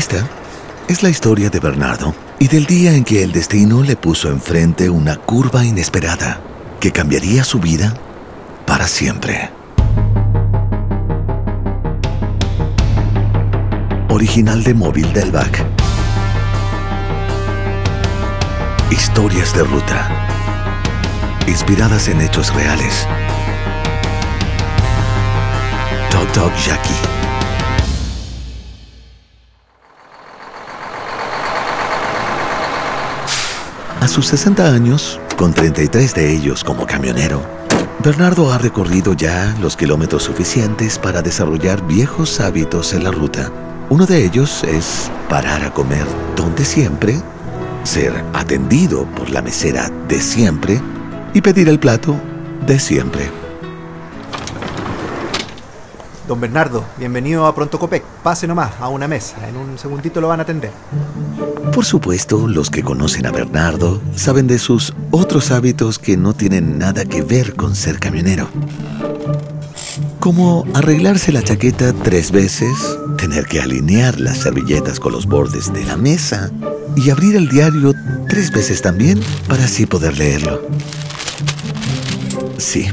Esta es la historia de Bernardo y del día en que el destino le puso enfrente una curva inesperada que cambiaría su vida para siempre. Original de Móvil del BAC. Historias de ruta. Inspiradas en hechos reales. Dog Dog Jackie. A sus 60 años, con 33 de ellos como camionero, Bernardo ha recorrido ya los kilómetros suficientes para desarrollar viejos hábitos en la ruta. Uno de ellos es parar a comer donde siempre, ser atendido por la mesera de siempre y pedir el plato de siempre. Don Bernardo, bienvenido a Pronto Copec. Pase nomás a una mesa. En un segundito lo van a atender. Por supuesto, los que conocen a Bernardo saben de sus otros hábitos que no tienen nada que ver con ser camionero. Como arreglarse la chaqueta tres veces, tener que alinear las servilletas con los bordes de la mesa y abrir el diario tres veces también para así poder leerlo. Sí,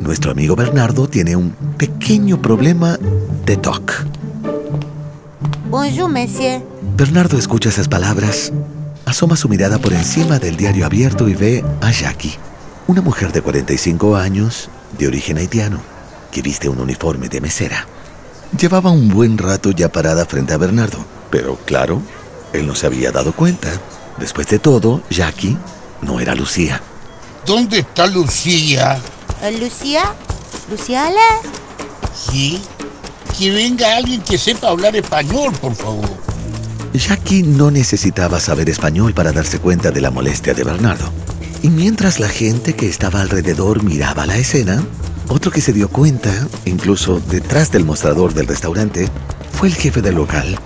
nuestro amigo Bernardo tiene un pequeño problema de TOC. Bonjour, monsieur. Bernardo escucha esas palabras, asoma su mirada por encima del diario abierto y ve a Jackie, una mujer de 45 años, de origen haitiano, que viste un uniforme de mesera. Llevaba un buen rato ya parada frente a Bernardo, pero claro, él no se había dado cuenta. Después de todo, Jackie no era Lucía. ¿Dónde está Lucía? Euh, Lucia Luciale Sí. Que venga alguien que sepa hablar español, por favor. Jackie no necesitaba saber español para darse cuenta de la molestia de Bernardo. Y mientras la gente que estaba alrededor miraba la escena, otro que se dio cuenta, incluso detrás del mostrador del restaurante, fue el jefe del local,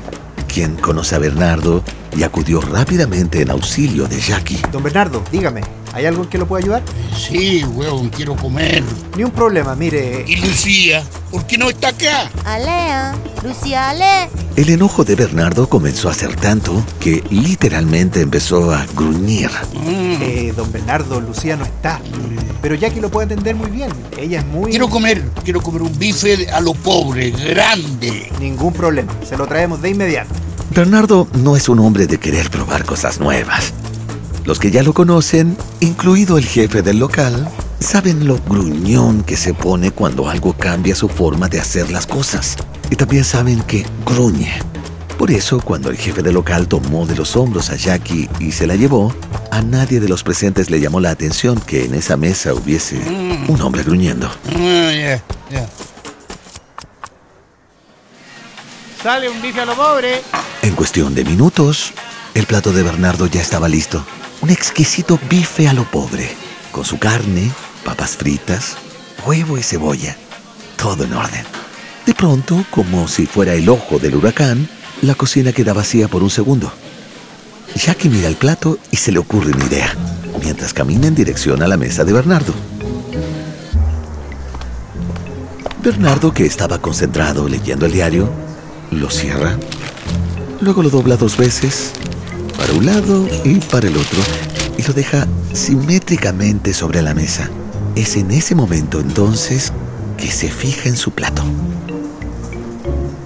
quien conoce a Bernardo y acudió rápidamente en auxilio de Jackie. Don Bernardo, dígame, ¿hay algo en que lo pueda ayudar? Sí, huevón, quiero comer. Ni un problema, mire. ¿Y Lucía? ¿Por qué no está acá? Allez, hein Luciale El enojo de Bernardo comenzó a ser tanto que literalmente empezó a gruñir. Mm, Eh, don Bernardo, Lucía no está. Pero Jackie lo puede entender muy bien. Ella es muy... Quiero comer, quiero comer un bife a lo pobre, grande. Ningún problema. Se lo traemos de inmediato. Bernardo no es un hombre de querer probar cosas nuevas. Los que ya lo conocen, incluido el jefe del local, saben lo gruñón que se pone cuando algo cambia su forma de hacer las cosas. Y también saben que gruñe. Por eso, cuando el jefe del local tomó de los hombros a Jackie y se la llevó, a nadie de los presentes le llamó la atención que en esa mesa hubiese un hombre gruñendo. Ya. Sale un bife a lo pobre. En cuestión de minutos, el plato de Bernardo ya estaba listo. Un exquisito bife a lo pobre, con su carne, papas fritas, huevo y cebolla. Todo en orden. De pronto, como si fuera el ojo del huracán, la cocina queda vacía por un segundo. Jackie mira el plato y se le ocurre una idea, mientras camina en dirección a la mesa de Bernardo. Bernardo, que estaba concentrado leyendo el diario, lo cierra, luego lo dobla dos veces, para un lado y para el otro, y lo deja simétricamente sobre la mesa. Es en ese momento entonces que se fija en su plato.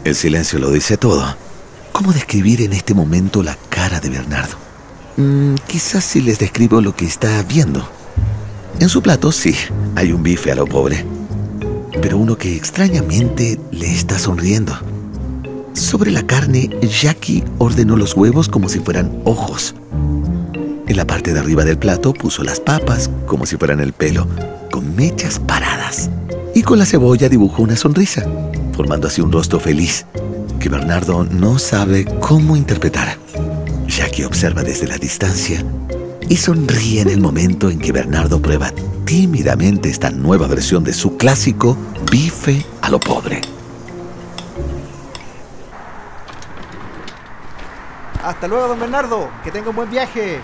El silencio lo dice todo. ¿Cómo describir en este momento la cara de Bernardo? Mm, quizás si les describo lo que está viendo. En su plato sí, hay un bife a lo pobre, pero uno que extrañamente le está sonriendo. Sobre la carne, Jackie ordenó los huevos como si fueran ojos. En la parte de arriba del plato puso las papas como si fueran el pelo, con mechas paradas. Y con la cebolla dibujó una sonrisa, formando así un rostro feliz que Bernardo no sabe cómo interpretar. Jackie observa desde la distancia y sonríe en el momento en que Bernardo prueba tímidamente esta nueva versión de su clásico bife a lo pobre. Hasta luego, don Bernardo. Que tenga un buen viaje.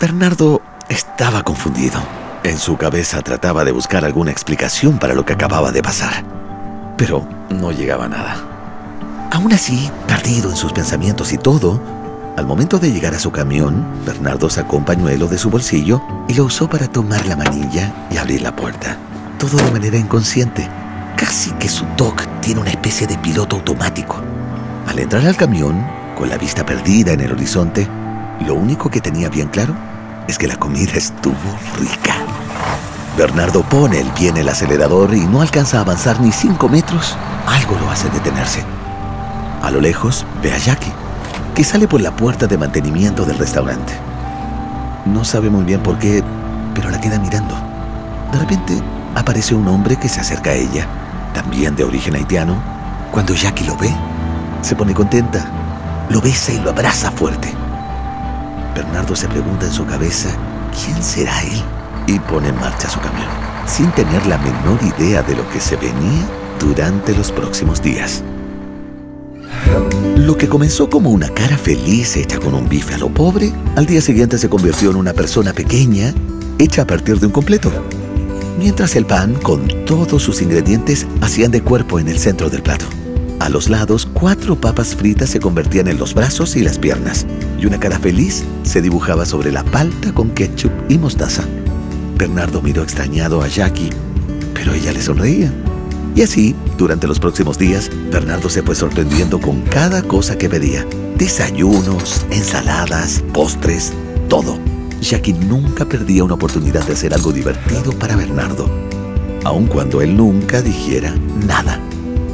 Bernardo estaba confundido. En su cabeza trataba de buscar alguna explicación para lo que acababa de pasar, pero no llegaba nada. Aún así, perdido en sus pensamientos y todo, al momento de llegar a su camión, Bernardo sacó un pañuelo de su bolsillo y lo usó para tomar la manilla y abrir la puerta. Todo de manera inconsciente. Casi que su TOC tiene una especie de piloto automático. Al entrar al camión, con la vista perdida en el horizonte, lo único que tenía bien claro es que la comida estuvo rica. Bernardo pone el pie en el acelerador y no alcanza a avanzar ni cinco metros. Algo lo hace detenerse. A lo lejos ve a Jackie, que sale por la puerta de mantenimiento del restaurante. No sabe muy bien por qué, pero la queda mirando. De repente aparece un hombre que se acerca a ella, también de origen haitiano. Cuando Jackie lo ve, se pone contenta, lo besa y lo abraza fuerte. Bernardo se pregunta en su cabeza, ¿quién será él? Y pone en marcha su camión, sin tener la menor idea de lo que se venía durante los próximos días. Lo que comenzó como una cara feliz hecha con un bife a lo pobre, al día siguiente se convirtió en una persona pequeña hecha a partir de un completo. Mientras el pan, con todos sus ingredientes, hacían de cuerpo en el centro del plato. A los lados, cuatro papas fritas se convertían en los brazos y las piernas, y una cara feliz se dibujaba sobre la palta con ketchup y mostaza. Bernardo miró extrañado a Jackie, pero ella le sonreía. Y así, durante los próximos días, Bernardo se fue sorprendiendo con cada cosa que pedía. Desayunos, ensaladas, postres, todo. Jackie nunca perdía una oportunidad de hacer algo divertido para Bernardo, aun cuando él nunca dijera nada.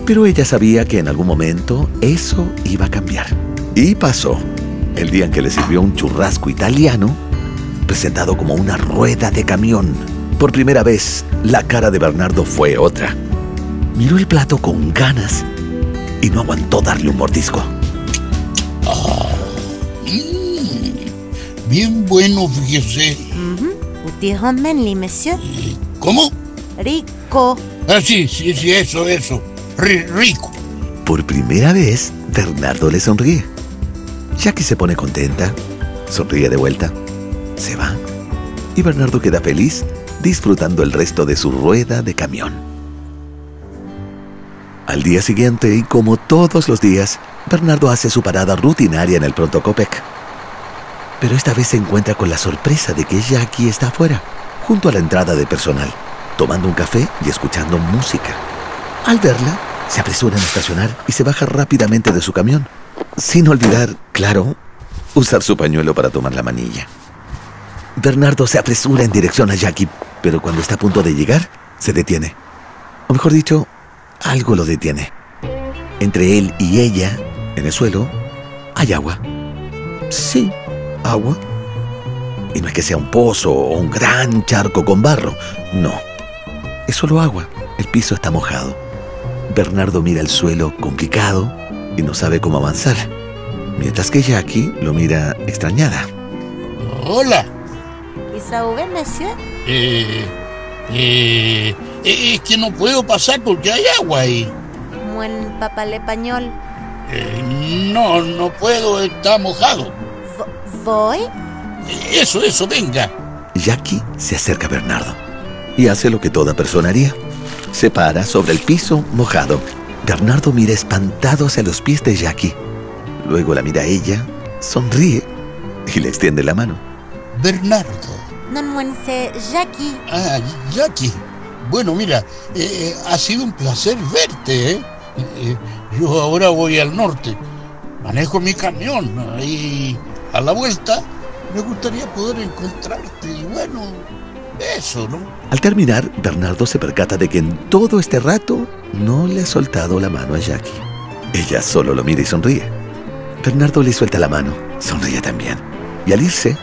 Pero ella sabía que en algún momento eso iba a cambiar. Y pasó. El día en que le sirvió un churrasco italiano, presentado como una rueda de camión. Por primera vez, la cara de Bernardo fue otra. Miró el plato con ganas y no aguantó darle un mordisco. Bien bueno, fíjese. Usted manly, monsieur. ¿Cómo? Rico. Ah, sí, sí, sí, eso, eso. Ri- rico. Por primera vez, Bernardo le sonríe. Jackie se pone contenta, sonríe de vuelta, se va. Y Bernardo queda feliz disfrutando el resto de su rueda de camión. Al día siguiente, y como todos los días, Bernardo hace su parada rutinaria en el Pronto Copec. Pero esta vez se encuentra con la sorpresa de que Jackie está afuera, junto a la entrada de personal, tomando un café y escuchando música. Al verla, se apresura en estacionar y se baja rápidamente de su camión, sin olvidar, claro, usar su pañuelo para tomar la manilla. Bernardo se apresura en dirección a Jackie, pero cuando está a punto de llegar, se detiene. O mejor dicho, algo lo detiene. Entre él y ella, en el suelo, hay agua. Sí, agua. Y no es que sea un pozo o un gran charco con barro, no. Es solo agua. El piso está mojado. Bernardo mira el suelo complicado y no sabe cómo avanzar, mientras que Jackie lo mira extrañada. Hola. Eh, eh, eh, es que no puedo pasar porque hay agua ahí. Buen papal español. Eh, no, no puedo, está mojado. Vo- ¿Voy? Eso, eso, venga. Jackie se acerca a Bernardo y hace lo que toda persona haría. Se para sobre el piso mojado. Bernardo mira espantado hacia los pies de Jackie. Luego la mira a ella, sonríe y le extiende la mano. Bernardo. Non muense Jackie. Ah, Jackie. Bueno, mira, eh, ha sido un placer verte, ¿eh? Eh, Yo ahora voy al norte. Manejo mi camión y a la vuelta me gustaría poder encontrarte. Y bueno, eso, ¿no? Al terminar, Bernardo se percata de que en todo este rato no le ha soltado la mano a Jackie. Ella solo lo mira y sonríe. Bernardo le suelta la mano, sonríe también. Y al irse,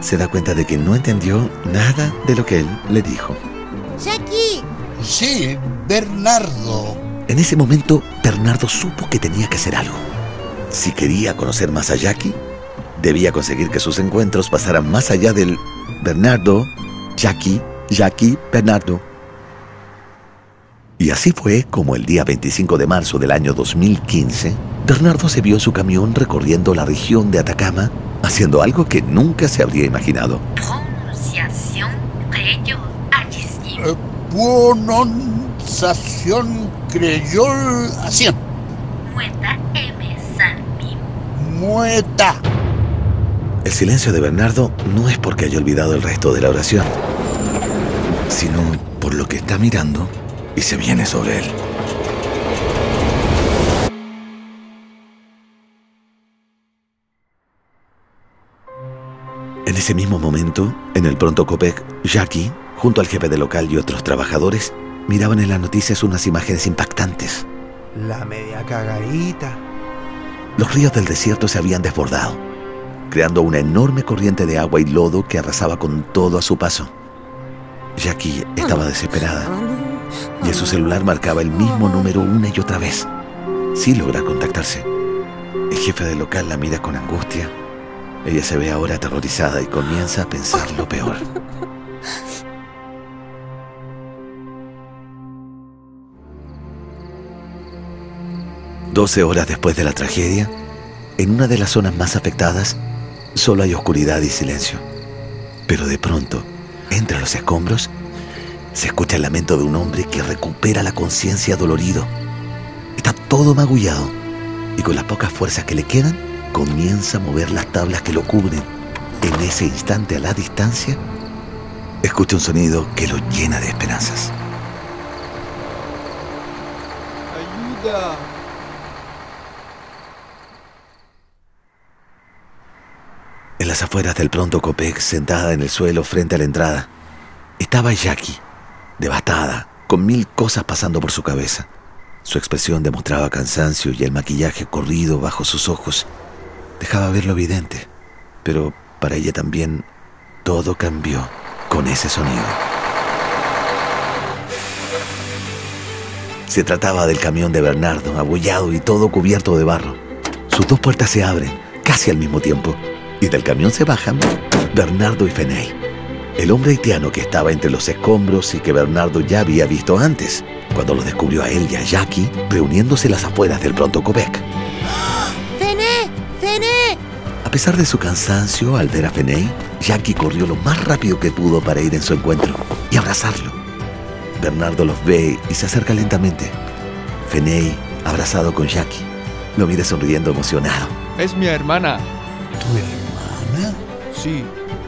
se da cuenta de que no entendió nada de lo que él le dijo. Jackie. Sí, Bernardo. En ese momento, Bernardo supo que tenía que hacer algo. Si quería conocer más a Jackie, debía conseguir que sus encuentros pasaran más allá del Bernardo, Jackie, Jackie, Bernardo. Y así fue como el día 25 de marzo del año 2015, Bernardo se vio en su camión recorriendo la región de Atacama, haciendo algo que nunca se habría imaginado. Créole haïtienne. Eh, pronunciación creyol así. mueta M. Mueta. El silencio de Bernardo no es porque haya olvidado el resto de la oración, sino por lo que está mirando y se viene sobre él. En ese mismo momento, en el pronto Copec, Jackie, junto al jefe de local y otros trabajadores, miraban en las noticias unas imágenes impactantes. La media cagadita. Los ríos del desierto se habían desbordado, creando una enorme corriente de agua y lodo que arrasaba con todo a su paso. Jackie estaba desesperada y en su celular marcaba el mismo número una y otra vez, sin lograr contactarse. El jefe del local la mira con angustia. Ella se ve ahora aterrorizada y comienza a pensar lo peor. Doce horas después de la tragedia, en una de las zonas más afectadas, solo hay oscuridad y silencio. Pero de pronto, entre los escombros, se escucha el lamento de un hombre que recupera la conciencia dolorido. Está todo magullado y con las pocas fuerzas que le quedan, comienza a mover las tablas que lo cubren. En ese instante, a la distancia, escucha un sonido que lo llena de esperanzas. ¡Ayuda! En las afueras del pronto Copec, sentada en el suelo frente a la entrada, estaba Jackie, devastada, con mil cosas pasando por su cabeza. Su expresión demostraba cansancio y el maquillaje corrido bajo sus ojos dejaba ver lo evidente. Pero para ella también todo cambió con ese sonido. Se trataba del camión de Bernardo, abollado y todo cubierto de barro. Sus dos puertas se abren, casi al mismo tiempo, y del camión se bajan Bernardo y Feney, el hombre haitiano que estaba entre los escombros y que Bernardo ya había visto antes, cuando lo descubrió a él y a Jackie reuniéndose en las afueras del pronto Quebec. ¡Fené! ¡Fené! A pesar de su cansancio al ver a Feney, Jackie corrió lo más rápido que pudo para ir en su encuentro y abrazarlo. Bernardo los ve y se acerca lentamente. Feney, abrazado con Jackie, lo mira sonriendo emocionado. Es mi hermana. ¿Tu hermana? Sí,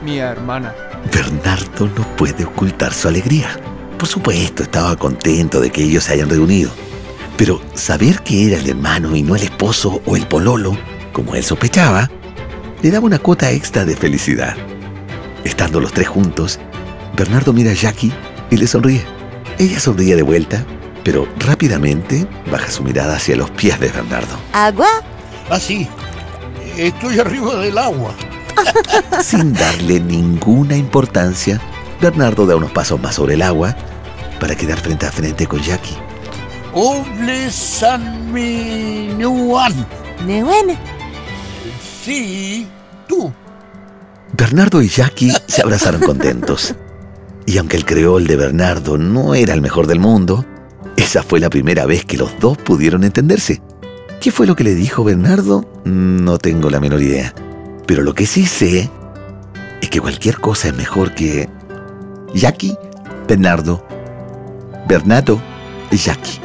mi hermana. Bernardo no puede ocultar su alegría. Por supuesto, estaba contento de que ellos se hayan reunido. Pero saber que era el hermano y no el esposo o el pololo, como él sospechaba, le daba una cuota extra de felicidad. Estando los tres juntos, Bernardo mira a Jackie y le sonríe. Ella sonríe de vuelta, pero rápidamente baja su mirada hacia los pies de Bernardo. ¿Agua? Ah, sí. Estoy arriba del agua. Sin darle ninguna importancia, Bernardo da unos pasos más sobre el agua para quedar frente a frente con Jackie. Sí, tú. Bernardo y Jackie se abrazaron contentos. Y aunque el creol de Bernardo no era el mejor del mundo, esa fue la primera vez que los dos pudieron entenderse. ¿Qué fue lo que le dijo Bernardo? No tengo la menor idea. Pero lo que sí sé es que cualquier cosa es mejor que Jackie, Bernardo, Bernardo y Jackie.